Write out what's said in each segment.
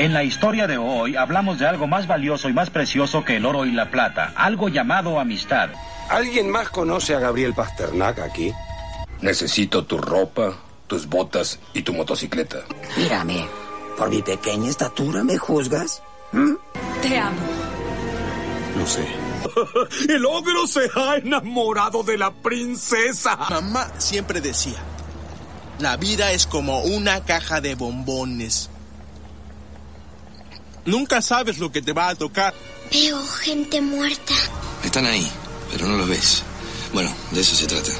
En la historia de hoy hablamos de algo más valioso y más precioso que el oro y la plata, algo llamado amistad. ¿Alguien más conoce a Gabriel Pasternak aquí? Necesito tu ropa, tus botas y tu motocicleta. Mírame, por mi pequeña estatura me juzgas. ¿Mm? Te amo. Lo sé. El ogro se ha enamorado de la princesa. Mamá siempre decía, la vida es como una caja de bombones. Nunca sabes lo que te va a tocar. Veo gente muerta. Están ahí, pero no los ves. Bueno, de eso se trata.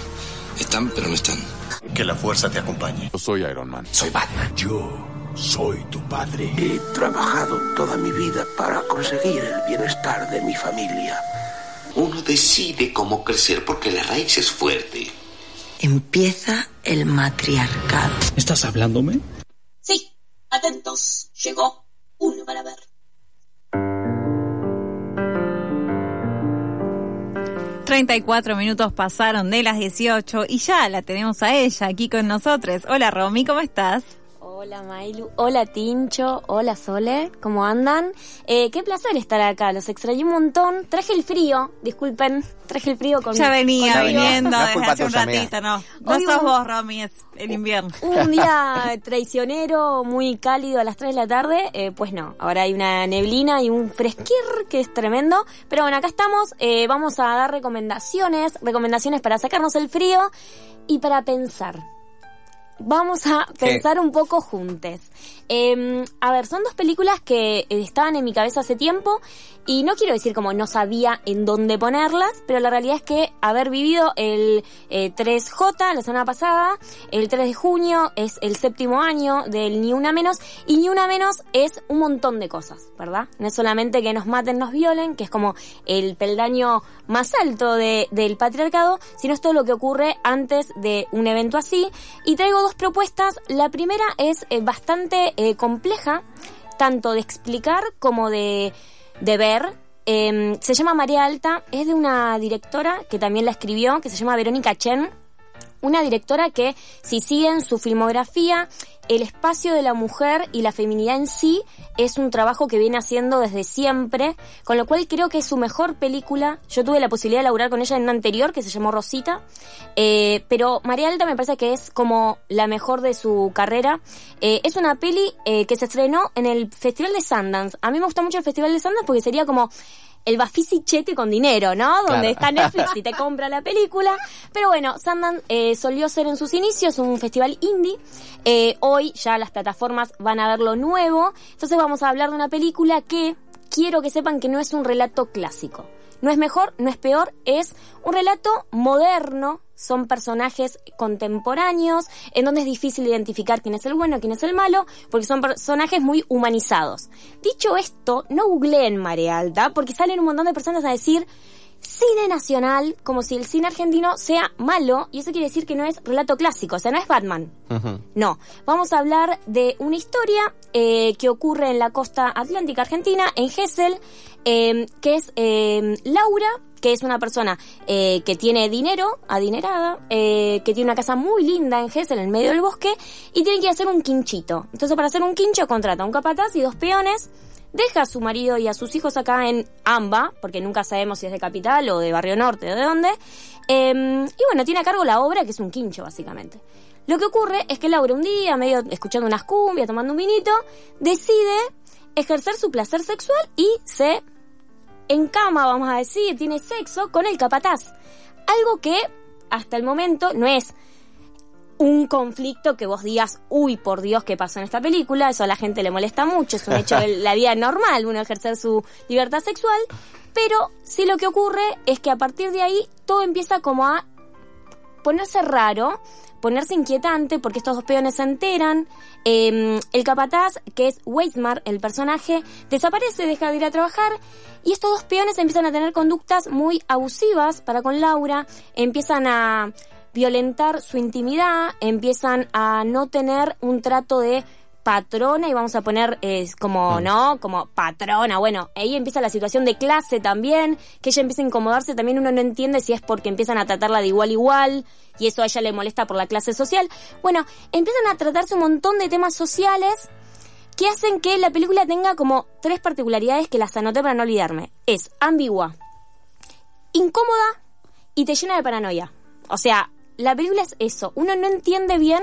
Están, pero no están. Que la fuerza te acompañe. Yo soy Iron Man. Soy Batman. Yo soy tu padre. He trabajado toda mi vida para conseguir el bienestar de mi familia. Uno decide cómo crecer porque la raíz es fuerte. Empieza el matriarcado. ¿Estás hablándome? Sí, atentos. Llegó para ver. 34 minutos pasaron de las 18 y ya la tenemos a ella aquí con nosotros. Hola Romy, ¿cómo estás? Hola Mailu, hola Tincho, hola Sole, ¿cómo andan? Eh, qué placer estar acá, los extrañé un montón. Traje el frío, disculpen, traje el frío con Ya venía con viniendo no desde hace un ratito, no. No Hoy sos un- vos, Romy, es el invierno. Un día traicionero, muy cálido a las 3 de la tarde, eh, pues no, ahora hay una neblina y un fresquir que es tremendo, pero bueno, acá estamos, eh, vamos a dar recomendaciones, recomendaciones para sacarnos el frío y para pensar. Vamos a ¿Qué? pensar un poco juntes. Eh, a ver, son dos películas que eh, estaban en mi cabeza hace tiempo y no quiero decir como no sabía en dónde ponerlas, pero la realidad es que haber vivido el eh, 3J la semana pasada, el 3 de junio es el séptimo año del Ni Una Menos y Ni Una Menos es un montón de cosas, ¿verdad? No es solamente que nos maten, nos violen, que es como el peldaño más alto de- del patriarcado, sino es todo lo que ocurre antes de un evento así. Y traigo dos propuestas. La primera es eh, bastante eh, compleja, tanto de explicar como de, de ver. Eh, se llama María Alta, es de una directora que también la escribió, que se llama Verónica Chen. Una directora que, si siguen su filmografía, el espacio de la mujer y la feminidad en sí es un trabajo que viene haciendo desde siempre, con lo cual creo que es su mejor película. Yo tuve la posibilidad de laburar con ella en una anterior que se llamó Rosita, eh, pero María Alta me parece que es como la mejor de su carrera. Eh, es una peli eh, que se estrenó en el Festival de Sundance. A mí me gusta mucho el Festival de Sundance porque sería como el Bafisi Chete con dinero, ¿no? Donde Claro. está Netflix y te compra la película. Pero bueno, Sundance eh, solió ser en sus inicios un festival indie. Eh, hoy ya las plataformas van a ver lo nuevo. Entonces vamos a hablar de una película que quiero que sepan que no es un relato clásico. No es mejor, no es peor, es un relato moderno. Son personajes contemporáneos, en donde es difícil identificar quién es el bueno, quién es el malo, porque son personajes muy humanizados. Dicho esto, no googleen Marea Alta, porque salen un montón de personas a decir cine nacional, como si el cine argentino sea malo, y eso quiere decir que no es relato clásico, o sea, no es Batman. No, vamos a hablar de una historia eh, que ocurre en la costa atlántica argentina, en Gesell, eh, que es eh, Laura, que es una persona eh, que tiene dinero, adinerada, eh, que tiene una casa muy linda en Gesell, en medio del bosque, y tiene que hacer un quinchito. Entonces, para hacer un quincho, contrata un capataz y dos peones, deja a su marido y a sus hijos acá en Amba, porque nunca sabemos si es de Capital o de Barrio Norte o de dónde, eh, y bueno, tiene a cargo la obra, que es un quincho, básicamente. Lo que ocurre es que Laura un día, medio escuchando unas cumbias, tomando un vinito, decide ejercer su placer sexual y se encama, vamos a decir, tiene sexo con el capataz. Algo que hasta el momento no es un conflicto que vos digas, uy, por Dios, ¿qué pasó en esta película? Eso a la gente le molesta mucho, es un hecho de la vida normal, uno ejercer su libertad sexual, pero sí lo que ocurre es que a partir de ahí todo empieza como a ponerse raro, ponerse inquietante, porque estos dos peones se enteran. eh, el capataz, que es Weismar, el personaje, desaparece, deja de ir a trabajar, y estos dos peones empiezan a tener conductas muy abusivas para con Laura, empiezan a violentar su intimidad, empiezan a no tener un trato de patrona y vamos a poner eh, como, ¿no? Como patrona. Bueno, ahí empieza la situación de clase también, que ella empieza a incomodarse, también uno no entiende si es porque empiezan a tratarla de igual a igual y eso a ella le molesta por la clase social. Bueno, empiezan a tratarse un montón de temas sociales que hacen que la película tenga como tres particularidades que las anoté para no olvidarme. Es ambigua, incómoda y te llena de paranoia. O sea, la película es eso. Uno no entiende bien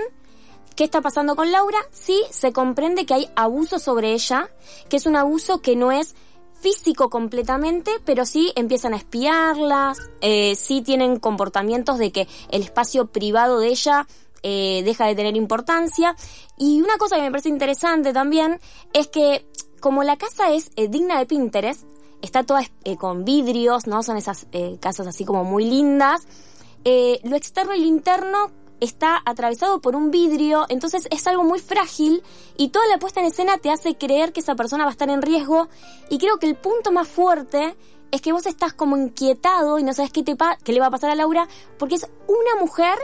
qué está pasando con Laura. Sí se comprende que hay abuso sobre ella, que es un abuso que no es físico completamente, pero sí empiezan a espiarlas, eh, sí tienen comportamientos de que el espacio privado de ella eh, deja de tener importancia. Y una cosa que me parece interesante también es que como la casa es eh, digna de Pinterest, está toda eh, con vidrios, ¿no? Son esas eh, casas así como muy lindas. Eh, lo externo y lo interno está atravesado por un vidrio, entonces es algo muy frágil y toda la puesta en escena te hace creer que esa persona va a estar en riesgo y creo que el punto más fuerte es que vos estás como inquietado y no sabes qué, te pa- qué le va a pasar a Laura porque es una mujer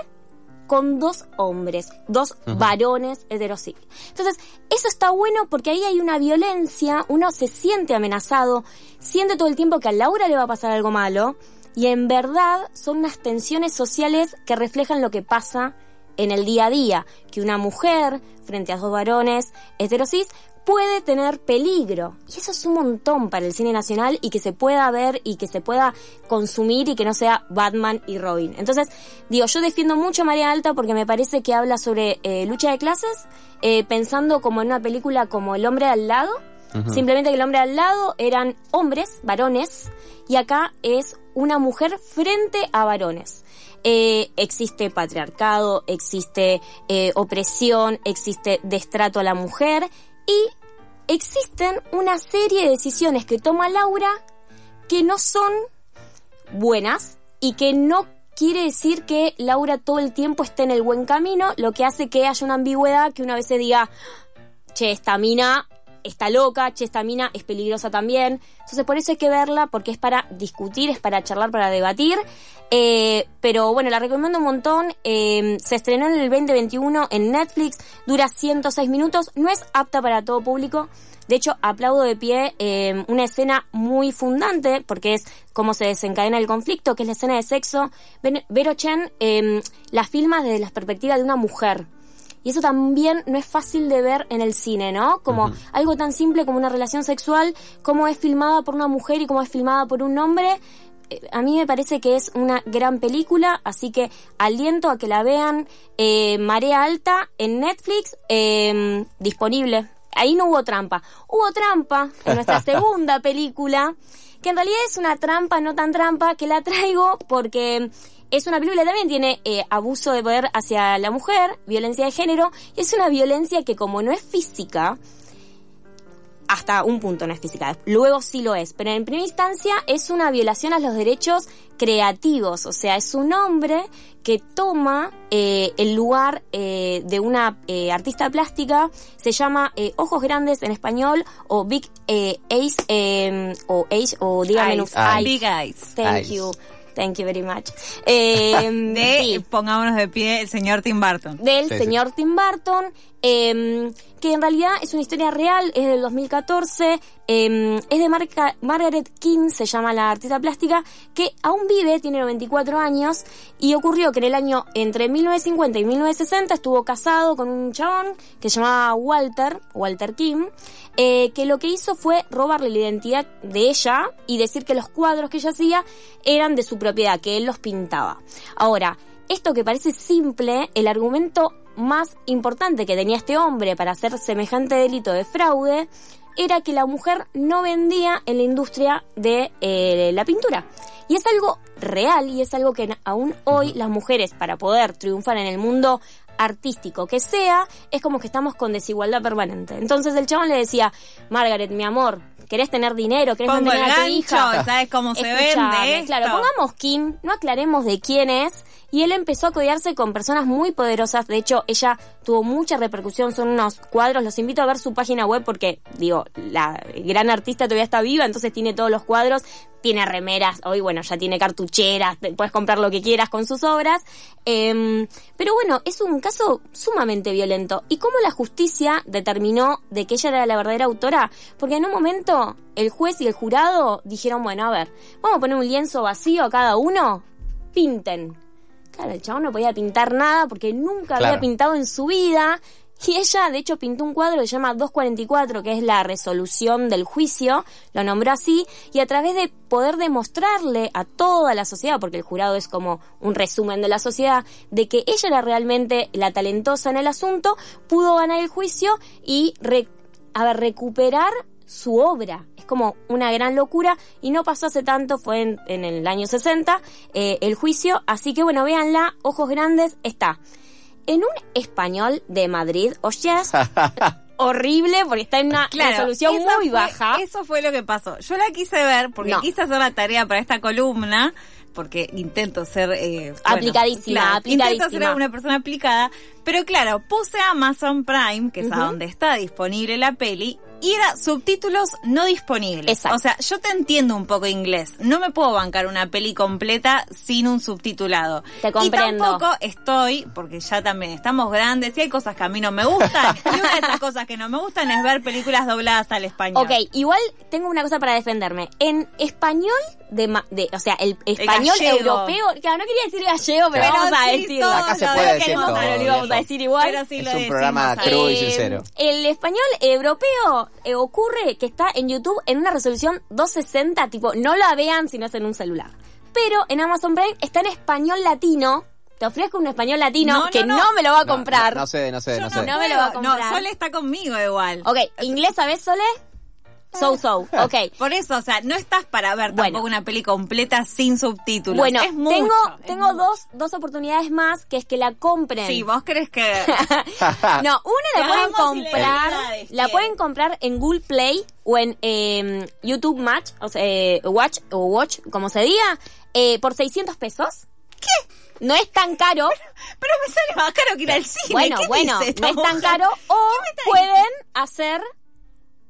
con dos hombres, dos varones heterosexuales. Entonces, eso está bueno porque ahí hay una violencia, uno se siente amenazado, siente todo el tiempo que a Laura le va a pasar algo malo, y en verdad son unas tensiones sociales que reflejan lo que pasa en el día a día, que una mujer frente a dos varones heterosis puede tener peligro. Y eso es un montón para el cine nacional y que se pueda ver y que se pueda consumir y que no sea Batman y Robin. Entonces, digo, yo defiendo mucho a María Alta porque me parece que habla sobre eh, lucha de clases, eh, pensando como en una película como El hombre al lado, Simplemente que el hombre al lado eran hombres, varones, y acá es una mujer frente a varones. Eh, existe patriarcado, existe eh, opresión, existe destrato a la mujer y existen una serie de decisiones que toma Laura que no son buenas y que no quiere decir que Laura todo el tiempo esté en el buen camino, lo que hace que haya una ambigüedad que una vez se diga, che, esta mina está loca, che, esta mina es peligrosa también. Entonces por eso hay que verla, porque es para discutir, es para charlar, para debatir. Eh, pero bueno, la recomiendo un montón. Eh, se estrenó en el 2021 en Netflix, dura 106 minutos, no es apta para todo público. De hecho, aplaudo de pie eh, una escena muy fundante, porque es cómo se desencadena el conflicto, que es la escena de sexo. Vero Chen eh, la filma desde la perspectiva de una mujer. Y eso también no es fácil de ver en el cine, ¿no? Como algo tan simple como una relación sexual, cómo es filmada por una mujer y cómo es filmada por un hombre. Eh, A mí me parece que es una gran película, así que aliento a que la vean. Eh, Marea Alta en Netflix, eh, disponible. Ahí no hubo trampa. Hubo trampa en nuestra segunda película, que en realidad es una trampa, no tan trampa, que la traigo porque es una película que también tiene eh, abuso de poder hacia la mujer, violencia de género, y es una violencia que como no es física, hasta un punto no es física, luego sí lo es, pero en primera instancia es una violación a los derechos creativos, o sea, es un hombre que toma eh, el lugar eh, de una eh, artista plástica, se llama eh, Ojos Grandes en español, o Big eh, Ace, eh, o Ace, o dígame Eyes. Eyes. Big Eyes. Thank Eyes. you. Thank you very much. Eh, de, sí pongámonos de pie, el señor Tim Burton. del Sí, sí. señor Tim Burton, eh, que en realidad es una historia real, es del 2014, eh, es de Marca- Margaret King, se llama la artista plástica, que aún vive, tiene 94 años, y ocurrió que en el año entre 1950 y 1960 estuvo casado con un chabón que se llamaba Walter, Walter King, eh, que lo que hizo fue robarle la identidad de ella y decir que los cuadros que ella hacía eran de su propiedad, que él los pintaba. Ahora, esto que parece simple, el argumento más importante que tenía este hombre para hacer semejante delito de fraude era que la mujer no vendía en la industria de eh, la pintura. Y es algo real y es algo que aún hoy las mujeres para poder triunfar en el mundo artístico que sea, es como que estamos con desigualdad permanente. Entonces el chabón le decía, Margaret, mi amor, ¿querés tener dinero? ¿Querés Pongo mantener el a tu gancho, hija? ¿sabes cómo se Escuchame, vende esto? Claro, pongamos Kim, no aclaremos de quién es, y él empezó a codearse con personas muy poderosas. De hecho, ella tuvo mucha repercusión, son unos cuadros. Los invito a ver su página web porque, digo, la gran artista todavía está viva, entonces tiene todos los cuadros, tiene remeras, hoy, bueno, ya tiene cartucheras, puedes comprar lo que quieras con sus obras. Em, pero bueno, es un caso sumamente violento. ¿Y cómo la justicia determinó de que ella era la verdadera autora? Porque en un momento el juez y el jurado dijeron, bueno, a ver, vamos a poner un lienzo vacío a cada uno, pinten. Claro, el chabón no podía pintar nada porque nunca había pintado en su vida. Y ella, de hecho, pintó un cuadro que se llama 244, que es la resolución del juicio, lo nombró así, y a través de poder demostrarle a toda la sociedad, porque el jurado es como un resumen de la sociedad, de que ella era realmente la talentosa en el asunto, pudo ganar el juicio y a recuperar su obra. Es como una gran locura y no pasó hace tanto, fue en, el año 60 eh, el juicio, así que bueno, véanla, ojos grandes, está en un español de Madrid, o sea, horrible porque está en una resolución muy baja. Eso fue lo que pasó. Yo la quise ver porque quise hacer la tarea para esta columna porque intento ser eh, aplicadísima, aplicadísima. Intento ser una persona aplicada, pero claro, puse Amazon Prime, que es a donde está disponible la peli, y era subtítulos no disponibles. Exacto. O sea, yo te entiendo un poco inglés. No me puedo bancar una peli completa sin un subtitulado. Te comprendo. Y tampoco estoy, porque ya también estamos grandes y hay cosas que a mí no me gustan. y una de esas cosas que no me gustan es ver películas dobladas al español. Ok, igual tengo una cosa para defenderme. En español de, de o sea, el español europeo, claro, no quería decir gallego, pero, vamos a decirlo. Acá se puede decir todo, lo íbamos a decir igual. Pero sí es lo un programa crudo y Eh, sincero. El español europeo eh, ocurre que está en YouTube en una resolución 260, tipo, no la vean si no es en un celular. Pero en Amazon Prime está en español latino. Te ofrezco un español latino No, no, que no, no. me lo va a comprar. No, no sé, no sé, no, sé. no me lo va a comprar. No, Sole está conmigo igual. Ok, ¿inglés sabes, Sole? So, so, ok. Por eso, o sea, no estás para ver Bueno. tampoco una peli completa sin subtítulos. Bueno, es mucho, tengo, es tengo mucho. dos, dos oportunidades más, que es que la compren. Sí, vos crees que... No, una la pueden comprar, la pueden comprar en Google Play o en eh, YouTube Match, o sea, eh, Watch o Watch, como se diga, eh, por 600 pesos. ¿Qué? No es tan caro. Pero me sale más caro que ir al cine. Bueno, ¿Qué bueno, dice no es tan caro. O ¿Qué me está pueden hacer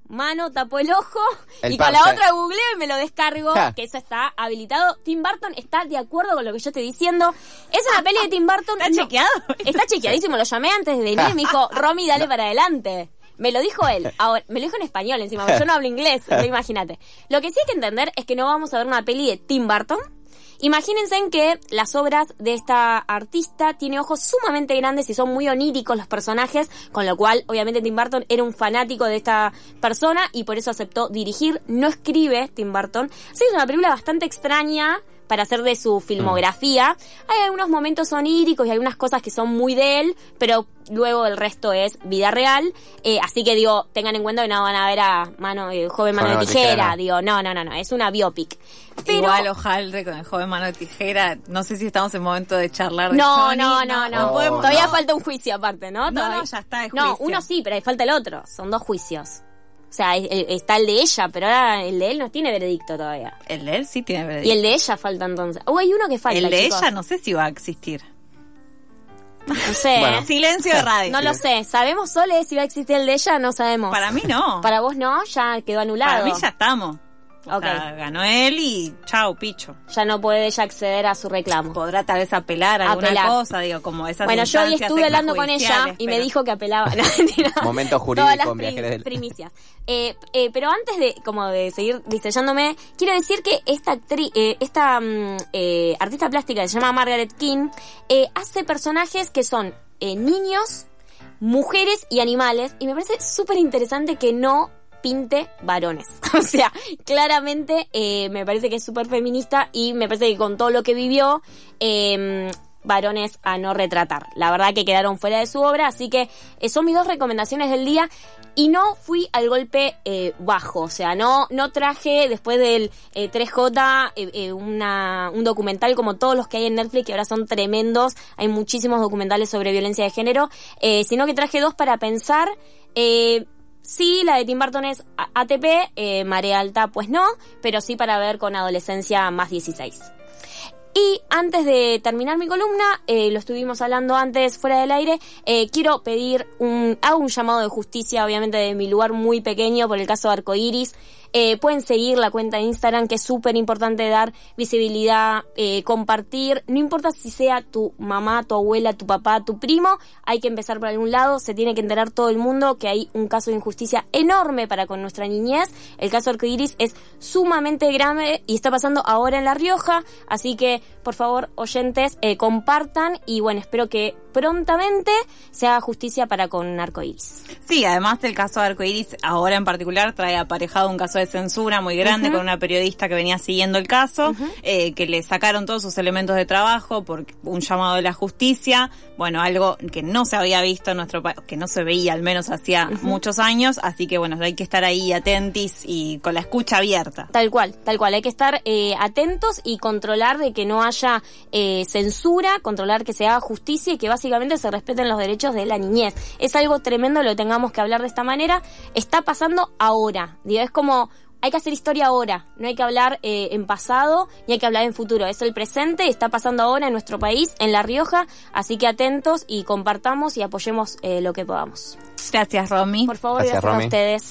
mano, tapo el ojo El y con la otra googleo y me lo descargo, Ja. que eso está habilitado. Tim Burton está de acuerdo con lo que yo estoy diciendo. Es una peli de Tim Burton. ¿Está no- chequeado? Está chequeadísimo, lo llamé antes de venir y me dijo, Romy, dale para adelante. Me lo dijo él, ahora, me lo dijo en español encima, porque yo no hablo inglés, imagínate. Lo que sí hay que entender es que no vamos a ver una peli de Tim Burton. Imagínense en que las obras de esta artista tiene ojos sumamente grandes y son muy oníricos los personajes, con lo cual obviamente Tim Burton era un fanático de esta persona y por eso aceptó dirigir. No escribe Tim Burton. Sí, es una película bastante extraña para hacer de su filmografía. Hay algunos momentos oníricos y algunas cosas que son muy de él, pero luego el resto es vida real. Eh, así que digo, tengan en cuenta que no van a ver a mano, eh, joven mano de mano de tijera, tijera. no. Digo, no, no, no, no, es una biopic. Pero, Igual Ojaldre con el joven mano de tijera. No sé si estamos en momento de charlar de no, Johnny. no, no, no, podemos- Todavía no. falta un juicio aparte, ¿no? No, Todavía- no, ya está, es No, uno sí, pero ahí falta el otro. Son dos juicios. O sea, está el de ella, pero ahora el de él no tiene veredicto todavía. El de él sí tiene Y veredicto. el de ella falta entonces. Oh, hay uno que falta. El de chicos. ella no sé si va a existir. No sé. Bueno. ¿eh? Silencio de radio. No lo sé. ¿Sabemos, Sole, si va a existir el de ella? No sabemos. Para mí no. Para vos no, ya quedó anulado. Para mí ya estamos. O Ok. sea, ganó él y chao, picho. Ya no puede ella acceder a su reclamo. Podrá tal vez apelar a alguna Apelar. cosa, digo, como esas Bueno, yo hoy estuve hablando con ella y me dijo que apelaba. Momento Todas jurídico las en Viajeros prim- del... primicias. Eh, eh, pero antes de como de seguir distrayéndome, quiero decir que esta actriz, eh, esta mm, eh, artista plástica que se llama Margaret King, eh, hace personajes que son eh, niños, mujeres y animales, y me parece súper interesante que no pinte varones. o sea, claramente eh, me parece que es súper feminista y me parece que con todo lo que vivió, eh, varones a no retratar. La verdad que quedaron fuera de su obra, así que eh, son mis dos recomendaciones del día. Y no fui al golpe eh, bajo, o sea, no, no traje después del eh, 3J eh, eh, una, un documental como todos los que hay en Netflix, que ahora son tremendos, hay muchísimos documentales sobre violencia de género, sino que traje dos para pensar. Sí, la de Tim Burton es ATP, eh, Marea Alta pues no, pero sí para ver con adolescencia más 16. Y antes de terminar mi columna, eh, lo estuvimos hablando antes fuera del aire, eh, quiero pedir un, hago un llamado de justicia, obviamente de mi lugar muy pequeño por el caso de Arcoiris. Eh, pueden seguir la cuenta de Instagram, que es súper importante dar visibilidad, eh, compartir. No importa si sea tu mamá, tu abuela, tu papá, tu primo, hay que empezar por algún lado. Se tiene que enterar todo el mundo que hay un caso de injusticia enorme para con nuestra niñez. El caso Arcoiris es sumamente grave y está pasando ahora en La Rioja. Así que, por favor, oyentes, eh, compartan y bueno, espero que prontamente se haga justicia para con Arcoiris. Sí, además el caso de Arcoiris ahora en particular trae aparejado un caso de censura muy grande con una periodista que venía siguiendo el caso, eh, que le sacaron todos sus elementos de trabajo por un llamado de la justicia, bueno, algo que no se había visto en nuestro país, que no se veía al menos hacía muchos años, así que bueno, hay que estar ahí atentis y con la escucha abierta. Tal cual, tal cual. Hay que estar eh, atentos y controlar de que no haya eh, censura, controlar que se haga justicia y que básicamente se respeten los derechos de la niñez. Es algo tremendo, lo tengamos que hablar de esta manera. Está pasando ahora. Digo, es como hay que hacer historia ahora, no hay que hablar eh, en pasado ni hay que hablar en futuro. Es el presente, está pasando ahora en nuestro país, en La Rioja, así que atentos y compartamos y apoyemos eh, lo que podamos. Gracias, Romy. Por favor, Gracias, gracias, a ustedes.